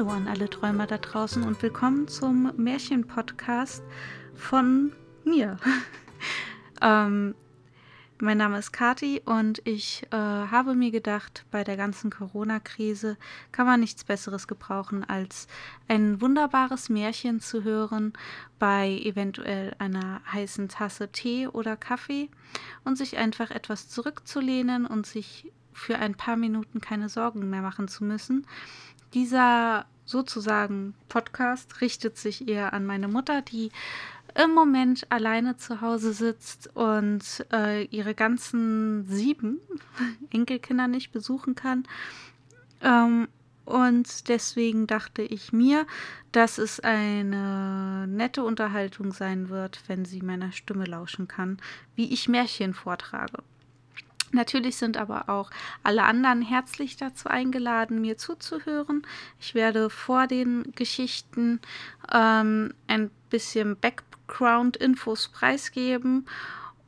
Hallo an alle Träumer da draußen und willkommen zum Märchen-Podcast von mir. ähm, mein Name ist Kati und ich äh, habe mir gedacht, bei der ganzen Corona-Krise kann man nichts Besseres gebrauchen, als ein wunderbares Märchen zu hören bei eventuell einer heißen Tasse Tee oder Kaffee und sich einfach etwas zurückzulehnen und sich für ein paar Minuten keine Sorgen mehr machen zu müssen. Dieser sozusagen Podcast richtet sich eher an meine Mutter, die im Moment alleine zu Hause sitzt und äh, ihre ganzen sieben Enkelkinder nicht besuchen kann. Ähm, und deswegen dachte ich mir, dass es eine nette Unterhaltung sein wird, wenn sie meiner Stimme lauschen kann, wie ich Märchen vortrage. Natürlich sind aber auch alle anderen herzlich dazu eingeladen, mir zuzuhören. Ich werde vor den Geschichten ähm, ein bisschen Background-Infos preisgeben.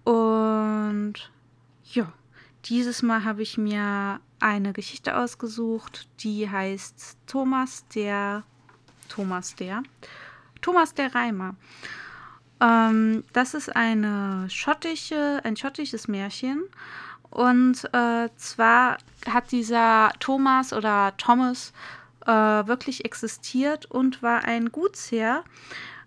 Und ja, dieses Mal habe ich mir eine Geschichte ausgesucht, die heißt Thomas der Thomas der Thomas der Reimer. Ähm, das ist eine schottische, ein schottisches Märchen und äh, zwar hat dieser Thomas oder Thomas äh, wirklich existiert und war ein Gutsherr,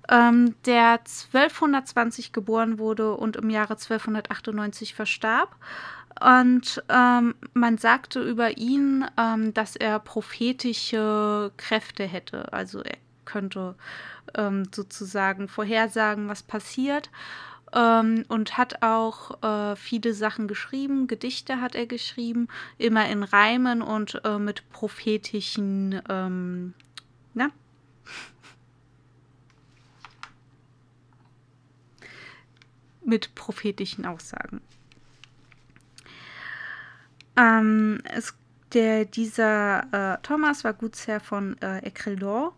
ähm, der 1220 geboren wurde und im Jahre 1298 verstarb. Und ähm, man sagte über ihn, ähm, dass er prophetische Kräfte hätte. Also er könnte ähm, sozusagen vorhersagen, was passiert ähm, und hat auch äh, viele Sachen geschrieben. Gedichte hat er geschrieben, immer in Reimen und äh, mit prophetischen, ähm, na? mit prophetischen Aussagen. Ähm, es, der, dieser äh, Thomas war Gutsherr von äh, Ecrildor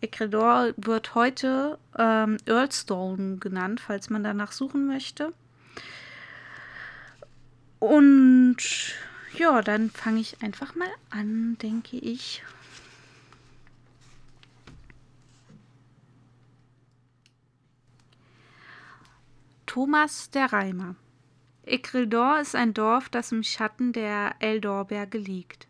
Ecuador wird heute ähm, Earlstone genannt, falls man danach suchen möchte. Und ja, dann fange ich einfach mal an, denke ich. Thomas der Reimer. Ecrildor ist ein Dorf, das im Schatten der Eldorberge liegt.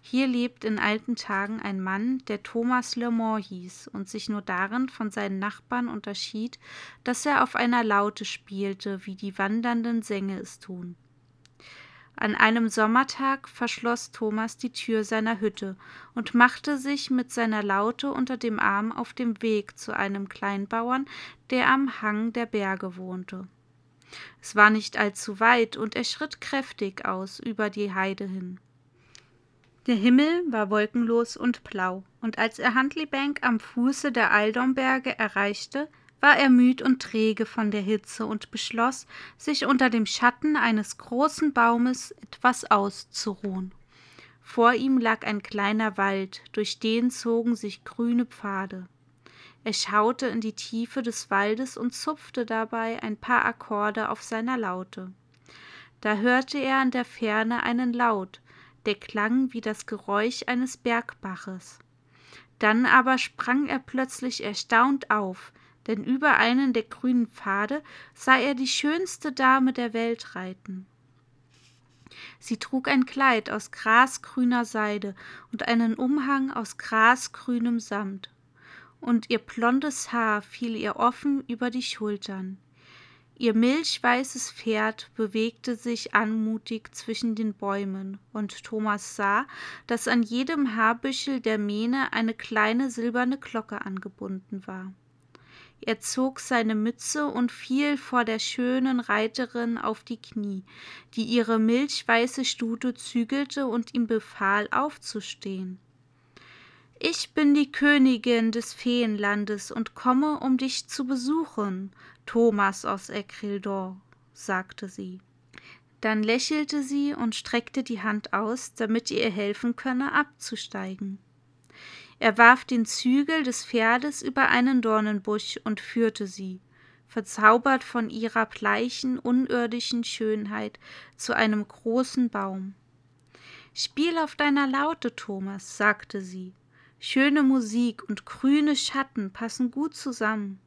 Hier lebt in alten Tagen ein Mann, der Thomas Le Mort hieß und sich nur darin von seinen Nachbarn unterschied, dass er auf einer Laute spielte, wie die wandernden Sänger es tun. An einem Sommertag verschloss Thomas die Tür seiner Hütte und machte sich mit seiner Laute unter dem Arm auf dem Weg zu einem Kleinbauern, der am Hang der Berge wohnte. Es war nicht allzu weit, und er schritt kräftig aus über die Heide hin. Der Himmel war wolkenlos und blau, und als er Huntley-Bank am Fuße der Eildornberge erreichte, war er müd und träge von der Hitze und beschloss, sich unter dem Schatten eines großen Baumes etwas auszuruhen. Vor ihm lag ein kleiner Wald, durch den zogen sich grüne Pfade. Er schaute in die Tiefe des Waldes und zupfte dabei ein paar Akkorde auf seiner Laute. Da hörte er an der Ferne einen Laut, der klang wie das Geräusch eines Bergbaches. Dann aber sprang er plötzlich erstaunt auf, denn über einen der grünen Pfade sah er die schönste Dame der Welt reiten. Sie trug ein Kleid aus grasgrüner Seide und einen Umhang aus grasgrünem Samt, und ihr blondes Haar fiel ihr offen über die Schultern. Ihr milchweißes Pferd bewegte sich anmutig zwischen den Bäumen, und Thomas sah, dass an jedem Haarbüschel der Mähne eine kleine silberne Glocke angebunden war. Er zog seine Mütze und fiel vor der schönen Reiterin auf die Knie, die ihre milchweiße Stute zügelte und ihm befahl, aufzustehen. Ich bin die Königin des Feenlandes und komme, um dich zu besuchen, Thomas aus Ecrildor, sagte sie. Dann lächelte sie und streckte die Hand aus, damit ihr helfen könne, abzusteigen. Er warf den Zügel des Pferdes über einen Dornenbusch und führte sie, verzaubert von ihrer bleichen, unirdischen Schönheit, zu einem großen Baum. Spiel auf deiner Laute, Thomas, sagte sie, Schöne Musik und grüne Schatten passen gut zusammen.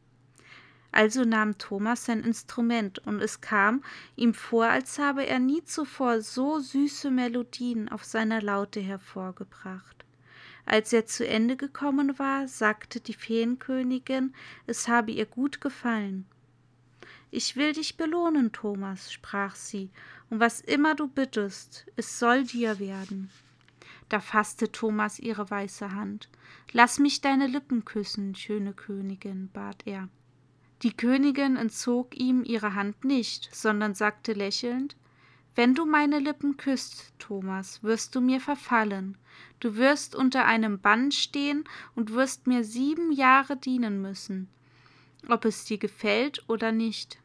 Also nahm Thomas sein Instrument, und es kam ihm vor, als habe er nie zuvor so süße Melodien auf seiner Laute hervorgebracht. Als er zu Ende gekommen war, sagte die Feenkönigin, es habe ihr gut gefallen. Ich will dich belohnen, Thomas, sprach sie, und was immer du bittest, es soll dir werden. Da fasste Thomas ihre weiße Hand. Lass mich deine Lippen küssen, schöne Königin, bat er. Die Königin entzog ihm ihre Hand nicht, sondern sagte lächelnd Wenn du meine Lippen küsst, Thomas, wirst du mir verfallen, du wirst unter einem Bann stehen und wirst mir sieben Jahre dienen müssen, ob es dir gefällt oder nicht.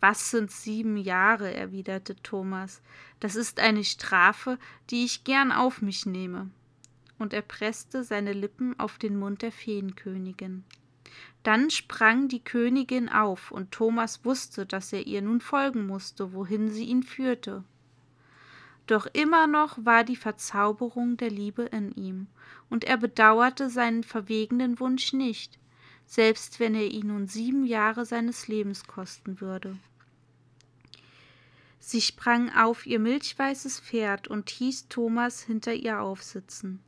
Was sind sieben Jahre? erwiderte Thomas. Das ist eine Strafe, die ich gern auf mich nehme. Und er presste seine Lippen auf den Mund der Feenkönigin. Dann sprang die Königin auf, und Thomas wusste, dass er ihr nun folgen musste, wohin sie ihn führte. Doch immer noch war die Verzauberung der Liebe in ihm, und er bedauerte seinen verwegenen Wunsch nicht, selbst wenn er ihn nun sieben Jahre seines Lebens kosten würde. Sie sprang auf ihr milchweißes Pferd und hieß Thomas hinter ihr aufsitzen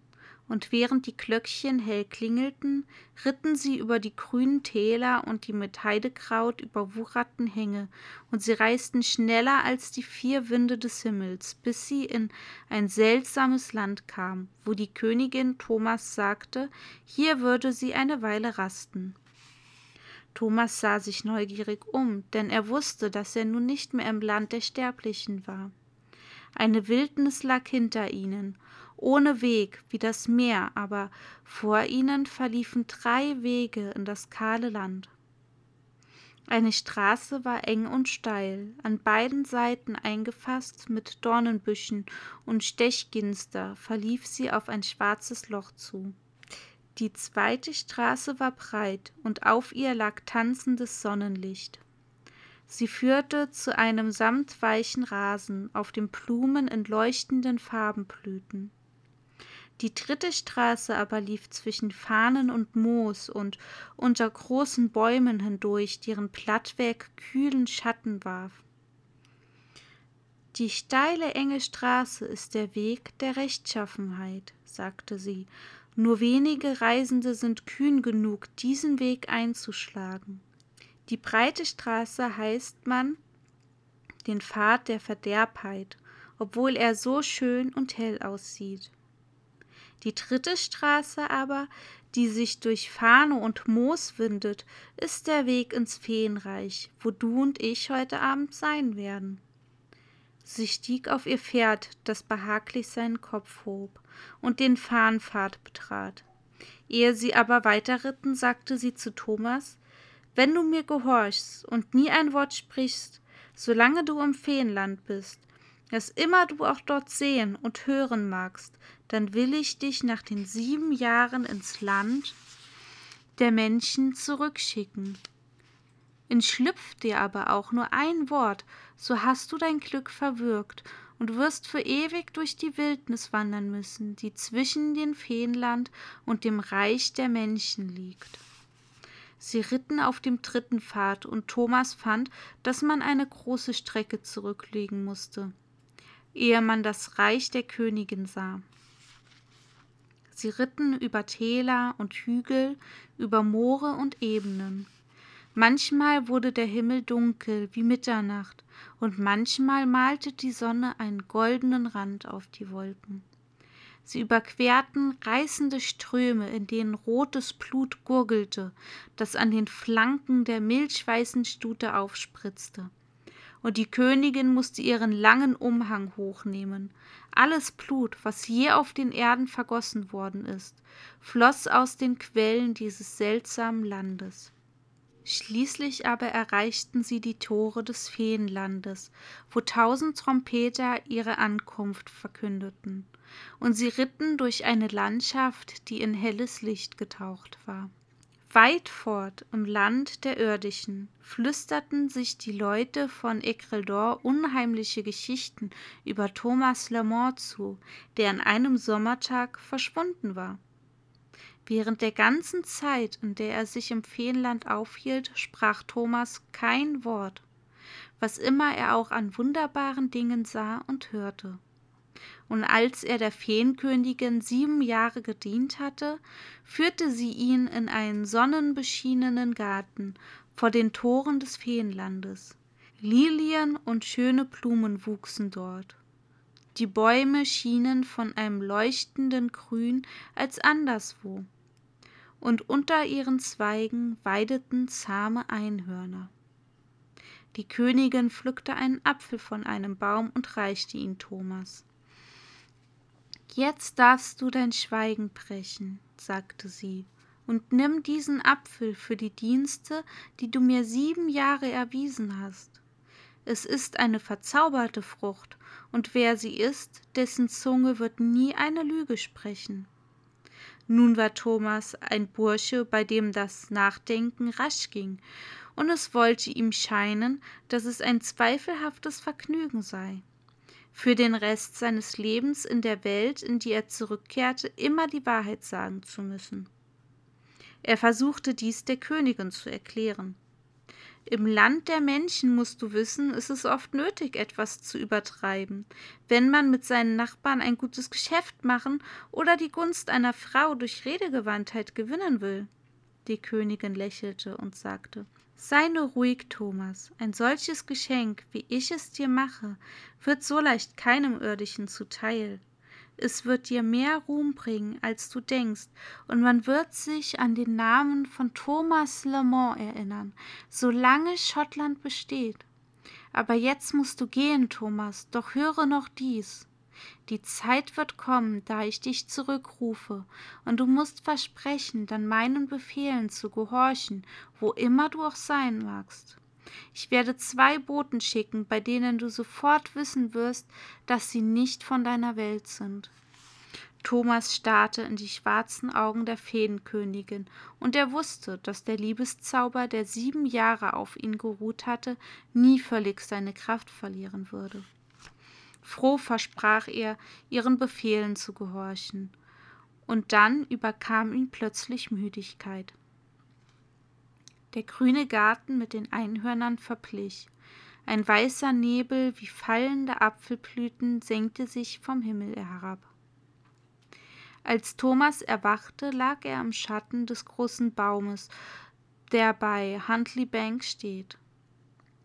und während die Glöckchen hell klingelten, ritten sie über die grünen Täler und die mit Heidekraut überwucherten Hänge, und sie reisten schneller als die vier Winde des Himmels, bis sie in ein seltsames Land kamen, wo die Königin Thomas sagte, hier würde sie eine Weile rasten. Thomas sah sich neugierig um, denn er wusste, dass er nun nicht mehr im Land der Sterblichen war. Eine Wildnis lag hinter ihnen, ohne Weg wie das Meer, aber vor ihnen verliefen drei Wege in das kahle Land. Eine Straße war eng und steil, an beiden Seiten eingefasst mit Dornenbüschen und Stechginster verlief sie auf ein schwarzes Loch zu. Die zweite Straße war breit, und auf ihr lag tanzendes Sonnenlicht. Sie führte zu einem samtweichen Rasen, auf dem Blumen in leuchtenden Farben blühten. Die dritte Straße aber lief zwischen Fahnen und Moos und unter großen Bäumen hindurch, deren Blattwerk kühlen Schatten warf. Die steile, enge Straße ist der Weg der Rechtschaffenheit, sagte sie, nur wenige Reisende sind kühn genug, diesen Weg einzuschlagen. Die breite Straße heißt man den Pfad der Verderbheit, obwohl er so schön und hell aussieht. Die dritte Straße aber, die sich durch Fahne und Moos windet, ist der Weg ins Feenreich, wo du und ich heute Abend sein werden. Sie stieg auf ihr Pferd, das behaglich seinen Kopf hob, und den Fahnenpfad betrat. Ehe sie aber weiterritten, sagte sie zu Thomas Wenn du mir gehorchst und nie ein Wort sprichst, solange du im Feenland bist, was immer du auch dort sehen und hören magst, dann will ich dich nach den sieben Jahren ins Land der Menschen zurückschicken. Entschlüpft dir aber auch nur ein Wort, so hast du dein Glück verwirkt und wirst für ewig durch die Wildnis wandern müssen, die zwischen dem Feenland und dem Reich der Menschen liegt. Sie ritten auf dem dritten Pfad, und Thomas fand, dass man eine große Strecke zurücklegen musste ehe man das Reich der Königin sah. Sie ritten über Täler und Hügel, über Moore und Ebenen. Manchmal wurde der Himmel dunkel wie Mitternacht, und manchmal malte die Sonne einen goldenen Rand auf die Wolken. Sie überquerten reißende Ströme, in denen rotes Blut gurgelte, das an den Flanken der milchweißen Stute aufspritzte und die Königin musste ihren langen Umhang hochnehmen. Alles Blut, was je auf den Erden vergossen worden ist, floss aus den Quellen dieses seltsamen Landes. Schließlich aber erreichten sie die Tore des Feenlandes, wo tausend Trompeter ihre Ankunft verkündeten, und sie ritten durch eine Landschaft, die in helles Licht getaucht war. Weit fort im Land der Irdischen flüsterten sich die Leute von Ecrildor unheimliche Geschichten über Thomas Lamont zu, der an einem Sommertag verschwunden war. Während der ganzen Zeit, in der er sich im Feenland aufhielt, sprach Thomas kein Wort, was immer er auch an wunderbaren Dingen sah und hörte. Und als er der Feenkönigin sieben Jahre gedient hatte, führte sie ihn in einen sonnenbeschienenen Garten vor den Toren des Feenlandes. Lilien und schöne Blumen wuchsen dort. Die Bäume schienen von einem leuchtenden Grün als anderswo, und unter ihren Zweigen weideten zahme Einhörner. Die Königin pflückte einen Apfel von einem Baum und reichte ihn Thomas. Jetzt darfst du dein Schweigen brechen, sagte sie, und nimm diesen Apfel für die Dienste, die du mir sieben Jahre erwiesen hast. Es ist eine verzauberte Frucht, und wer sie isst, dessen Zunge wird nie eine Lüge sprechen. Nun war Thomas ein Bursche, bei dem das Nachdenken rasch ging, und es wollte ihm scheinen, dass es ein zweifelhaftes Vergnügen sei, für den Rest seines Lebens in der Welt, in die er zurückkehrte, immer die Wahrheit sagen zu müssen. Er versuchte dies der Königin zu erklären. Im Land der Menschen, musst du wissen, ist es oft nötig, etwas zu übertreiben, wenn man mit seinen Nachbarn ein gutes Geschäft machen oder die Gunst einer Frau durch Redegewandtheit gewinnen will. Die Königin lächelte und sagte Sei nur ruhig, Thomas, ein solches Geschenk, wie ich es dir mache, wird so leicht keinem irdischen zuteil es wird dir mehr Ruhm bringen, als du denkst, und man wird sich an den Namen von Thomas Lamont erinnern, solange Schottland besteht. Aber jetzt musst du gehen, Thomas, doch höre noch dies. Die Zeit wird kommen, da ich dich zurückrufe, und du musst versprechen, dann meinen Befehlen zu gehorchen, wo immer du auch sein magst. Ich werde zwei Boten schicken, bei denen du sofort wissen wirst, dass sie nicht von deiner Welt sind. Thomas starrte in die schwarzen Augen der Feenkönigin, und er wusste, dass der Liebeszauber, der sieben Jahre auf ihn geruht hatte, nie völlig seine Kraft verlieren würde. Froh versprach er, ihren Befehlen zu gehorchen, und dann überkam ihn plötzlich Müdigkeit. Der grüne Garten mit den Einhörnern verblich. Ein weißer Nebel wie fallende Apfelblüten senkte sich vom Himmel herab. Als Thomas erwachte, lag er im Schatten des großen Baumes, der bei Huntley Bank steht.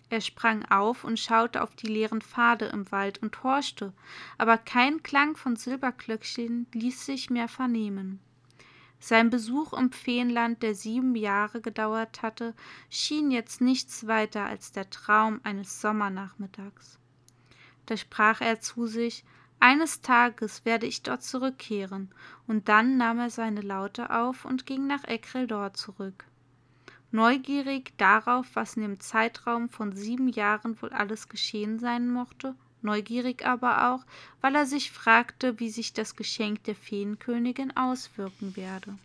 Er sprang auf und schaute auf die leeren Pfade im Wald und horchte, aber kein Klang von Silberglöckchen ließ sich mehr vernehmen. Sein Besuch im Feenland, der sieben Jahre gedauert hatte, schien jetzt nichts weiter als der Traum eines Sommernachmittags. Da sprach er zu sich, eines Tages werde ich dort zurückkehren, und dann nahm er seine Laute auf und ging nach Eckreldor zurück. Neugierig darauf, was in dem Zeitraum von sieben Jahren wohl alles geschehen sein mochte, neugierig aber auch, weil er sich fragte, wie sich das Geschenk der Feenkönigin auswirken werde.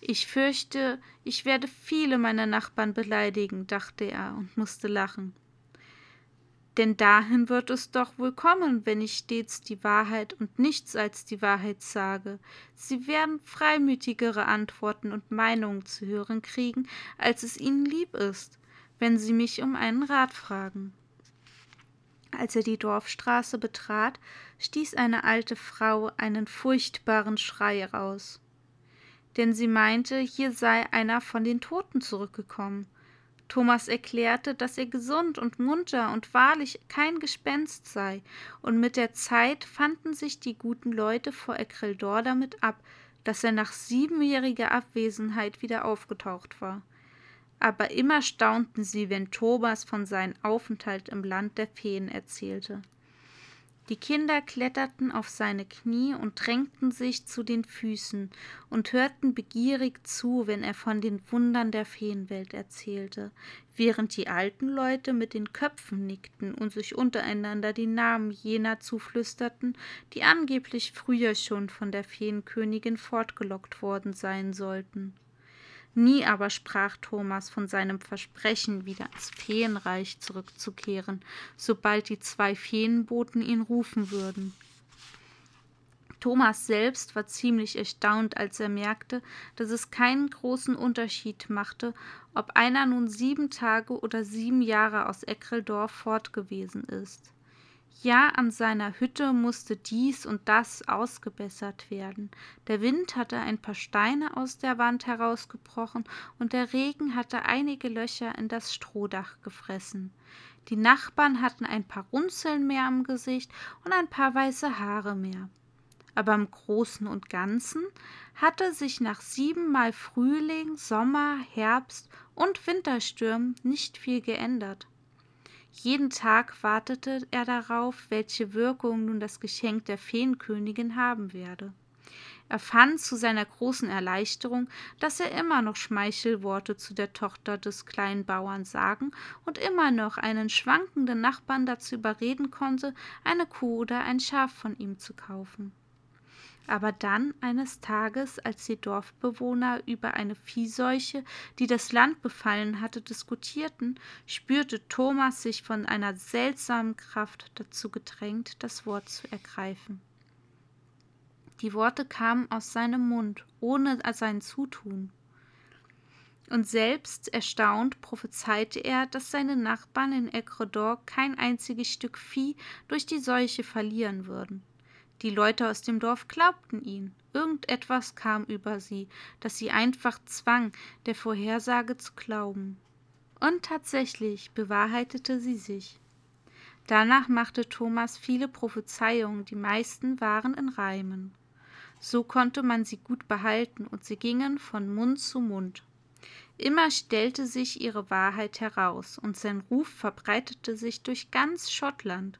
Ich fürchte, ich werde viele meiner Nachbarn beleidigen, dachte er und musste lachen. Denn dahin wird es doch wohl kommen, wenn ich stets die Wahrheit und nichts als die Wahrheit sage. Sie werden freimütigere Antworten und Meinungen zu hören kriegen, als es ihnen lieb ist, wenn sie mich um einen Rat fragen. Als er die Dorfstraße betrat, stieß eine alte Frau einen furchtbaren Schrei heraus. Denn sie meinte, hier sei einer von den Toten zurückgekommen. Thomas erklärte, dass er gesund und munter und wahrlich kein Gespenst sei, und mit der Zeit fanden sich die guten Leute vor Eckreldor damit ab, dass er nach siebenjähriger Abwesenheit wieder aufgetaucht war aber immer staunten sie, wenn Thomas von seinem Aufenthalt im Land der Feen erzählte. Die Kinder kletterten auf seine Knie und drängten sich zu den Füßen und hörten begierig zu, wenn er von den Wundern der Feenwelt erzählte, während die alten Leute mit den Köpfen nickten und sich untereinander die Namen jener zuflüsterten, die angeblich früher schon von der Feenkönigin fortgelockt worden sein sollten. Nie aber sprach Thomas von seinem Versprechen, wieder ins Feenreich zurückzukehren, sobald die zwei Feenboten ihn rufen würden. Thomas selbst war ziemlich erstaunt, als er merkte, dass es keinen großen Unterschied machte, ob einer nun sieben Tage oder sieben Jahre aus Eckeldorf fortgewesen ist. Ja, an seiner Hütte musste dies und das ausgebessert werden. Der Wind hatte ein paar Steine aus der Wand herausgebrochen und der Regen hatte einige Löcher in das Strohdach gefressen. Die Nachbarn hatten ein paar Runzeln mehr am Gesicht und ein paar weiße Haare mehr. Aber im Großen und Ganzen hatte sich nach siebenmal Frühling, Sommer, Herbst und Winterstürmen nicht viel geändert. Jeden Tag wartete er darauf, welche Wirkung nun das Geschenk der Feenkönigin haben werde. Er fand zu seiner großen Erleichterung, dass er immer noch Schmeichelworte zu der Tochter des kleinen Bauern sagen und immer noch einen schwankenden Nachbarn dazu überreden konnte, eine Kuh oder ein Schaf von ihm zu kaufen. Aber dann eines Tages, als die Dorfbewohner über eine Viehseuche, die das Land befallen hatte, diskutierten, spürte Thomas sich von einer seltsamen Kraft dazu gedrängt, das Wort zu ergreifen. Die Worte kamen aus seinem Mund, ohne sein Zutun. Und selbst erstaunt prophezeite er, dass seine Nachbarn in Ecuador kein einziges Stück Vieh durch die Seuche verlieren würden. Die Leute aus dem Dorf glaubten ihn. Irgendetwas kam über sie, das sie einfach zwang, der Vorhersage zu glauben. Und tatsächlich bewahrheitete sie sich. Danach machte Thomas viele Prophezeiungen, die meisten waren in Reimen. So konnte man sie gut behalten, und sie gingen von Mund zu Mund. Immer stellte sich ihre Wahrheit heraus, und sein Ruf verbreitete sich durch ganz Schottland.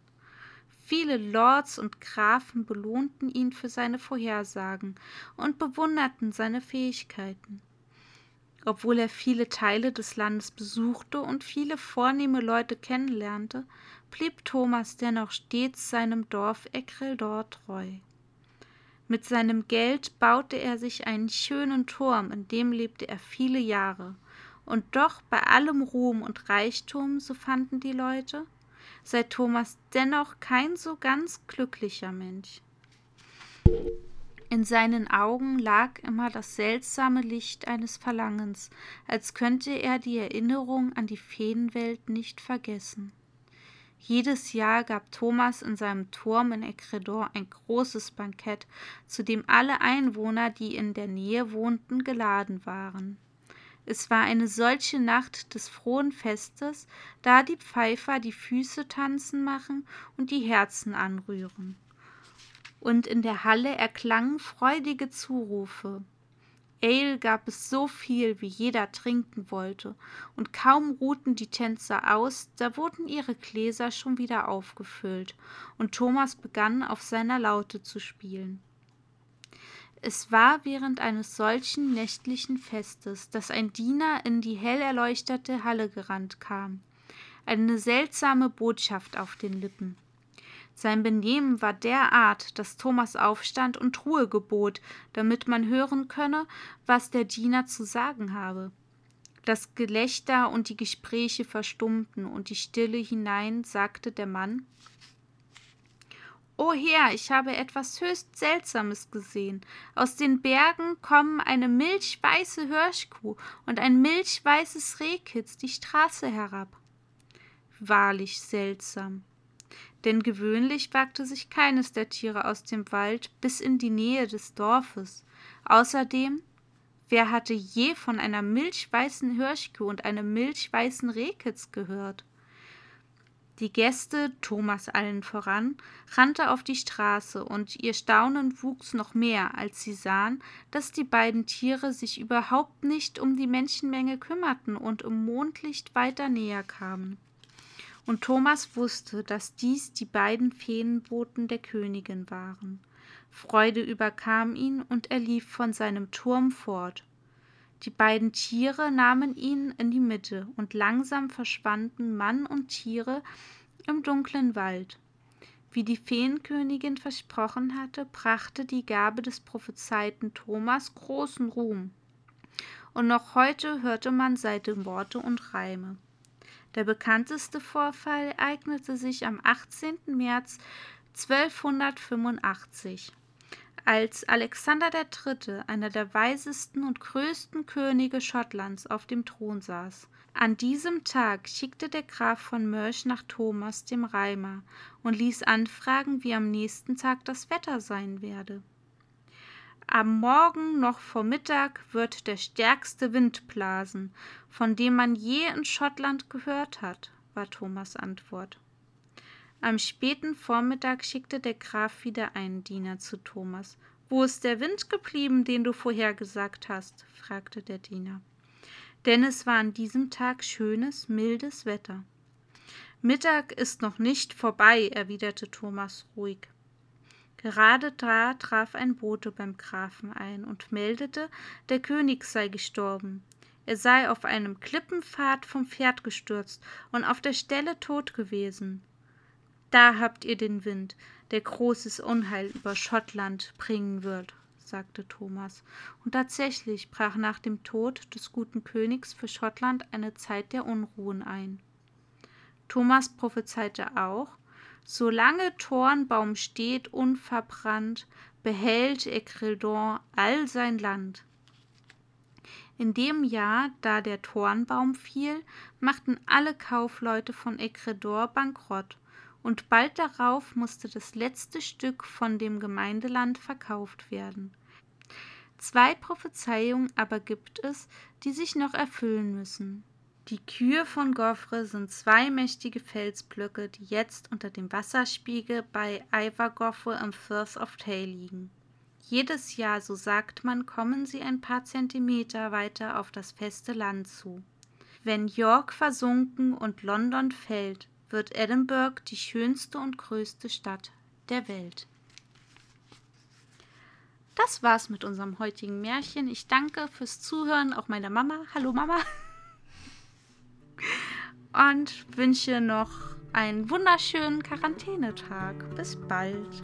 Viele Lords und Grafen belohnten ihn für seine Vorhersagen und bewunderten seine Fähigkeiten. Obwohl er viele Teile des Landes besuchte und viele vornehme Leute kennenlernte, blieb Thomas dennoch stets seinem Dorf Eckreldor treu. Mit seinem Geld baute er sich einen schönen Turm, in dem lebte er viele Jahre. Und doch bei allem Ruhm und Reichtum, so fanden die Leute, sei Thomas dennoch kein so ganz glücklicher Mensch. In seinen Augen lag immer das seltsame Licht eines Verlangens, als könnte er die Erinnerung an die Feenwelt nicht vergessen. Jedes Jahr gab Thomas in seinem Turm in Ecuador ein großes Bankett, zu dem alle Einwohner, die in der Nähe wohnten, geladen waren. Es war eine solche Nacht des frohen Festes, da die Pfeifer die Füße tanzen machen und die Herzen anrühren. Und in der Halle erklangen freudige Zurufe. Ale gab es so viel, wie jeder trinken wollte, und kaum ruhten die Tänzer aus, da wurden ihre Gläser schon wieder aufgefüllt, und Thomas begann auf seiner Laute zu spielen. Es war während eines solchen nächtlichen Festes, dass ein Diener in die hell erleuchtete Halle gerannt kam, eine seltsame Botschaft auf den Lippen. Sein Benehmen war derart, dass Thomas aufstand und Ruhe gebot, damit man hören könne, was der Diener zu sagen habe. Das Gelächter und die Gespräche verstummten, und die Stille hinein sagte der Mann O Herr, ich habe etwas höchst Seltsames gesehen. Aus den Bergen kommen eine milchweiße Hirschkuh und ein milchweißes Rehkitz die Straße herab. Wahrlich seltsam. Denn gewöhnlich wagte sich keines der Tiere aus dem Wald bis in die Nähe des Dorfes. Außerdem, wer hatte je von einer milchweißen Hirschkuh und einem milchweißen Rehkitz gehört? Die Gäste, Thomas allen voran, rannte auf die Straße, und ihr Staunen wuchs noch mehr, als sie sahen, dass die beiden Tiere sich überhaupt nicht um die Menschenmenge kümmerten und im Mondlicht weiter näher kamen. Und Thomas wusste, dass dies die beiden Feenboten der Königin waren. Freude überkam ihn, und er lief von seinem Turm fort. Die beiden Tiere nahmen ihn in die Mitte, und langsam verschwanden Mann und Tiere im dunklen Wald. Wie die Feenkönigin versprochen hatte, brachte die Gabe des Prophezeiten Thomas großen Ruhm. Und noch heute hörte man seitdem Worte und Reime. Der bekannteste Vorfall ereignete sich am 18. März 1285 Als Alexander III., einer der weisesten und größten Könige Schottlands, auf dem Thron saß. An diesem Tag schickte der Graf von Mörch nach Thomas dem Reimer und ließ anfragen, wie am nächsten Tag das Wetter sein werde. Am Morgen noch vor Mittag wird der stärkste Wind blasen, von dem man je in Schottland gehört hat, war Thomas Antwort. Am späten Vormittag schickte der Graf wieder einen Diener zu Thomas. Wo ist der Wind geblieben, den du vorhergesagt hast? fragte der Diener. Denn es war an diesem Tag schönes, mildes Wetter. Mittag ist noch nicht vorbei, erwiderte Thomas ruhig. Gerade da traf ein Bote beim Grafen ein und meldete, der König sei gestorben. Er sei auf einem Klippenpfad vom Pferd gestürzt und auf der Stelle tot gewesen. Da habt ihr den Wind, der großes Unheil über Schottland bringen wird, sagte Thomas. Und tatsächlich brach nach dem Tod des guten Königs für Schottland eine Zeit der Unruhen ein. Thomas prophezeite auch, solange Thornbaum steht unverbrannt, behält Ecrildon all sein Land. In dem Jahr, da der Thornbaum fiel, machten alle Kaufleute von Ecredor bankrott und bald darauf musste das letzte Stück von dem Gemeindeland verkauft werden. Zwei Prophezeiungen aber gibt es, die sich noch erfüllen müssen. Die Kühe von Goffre sind zwei mächtige Felsblöcke, die jetzt unter dem Wasserspiegel bei Ivergoffre im Firth of Tay liegen. Jedes Jahr, so sagt man, kommen sie ein paar Zentimeter weiter auf das feste Land zu. Wenn York versunken und London fällt, wird Edinburgh die schönste und größte Stadt der Welt. Das war's mit unserem heutigen Märchen. Ich danke fürs Zuhören, auch meiner Mama. Hallo Mama. Und wünsche noch einen wunderschönen Quarantänetag. Bis bald.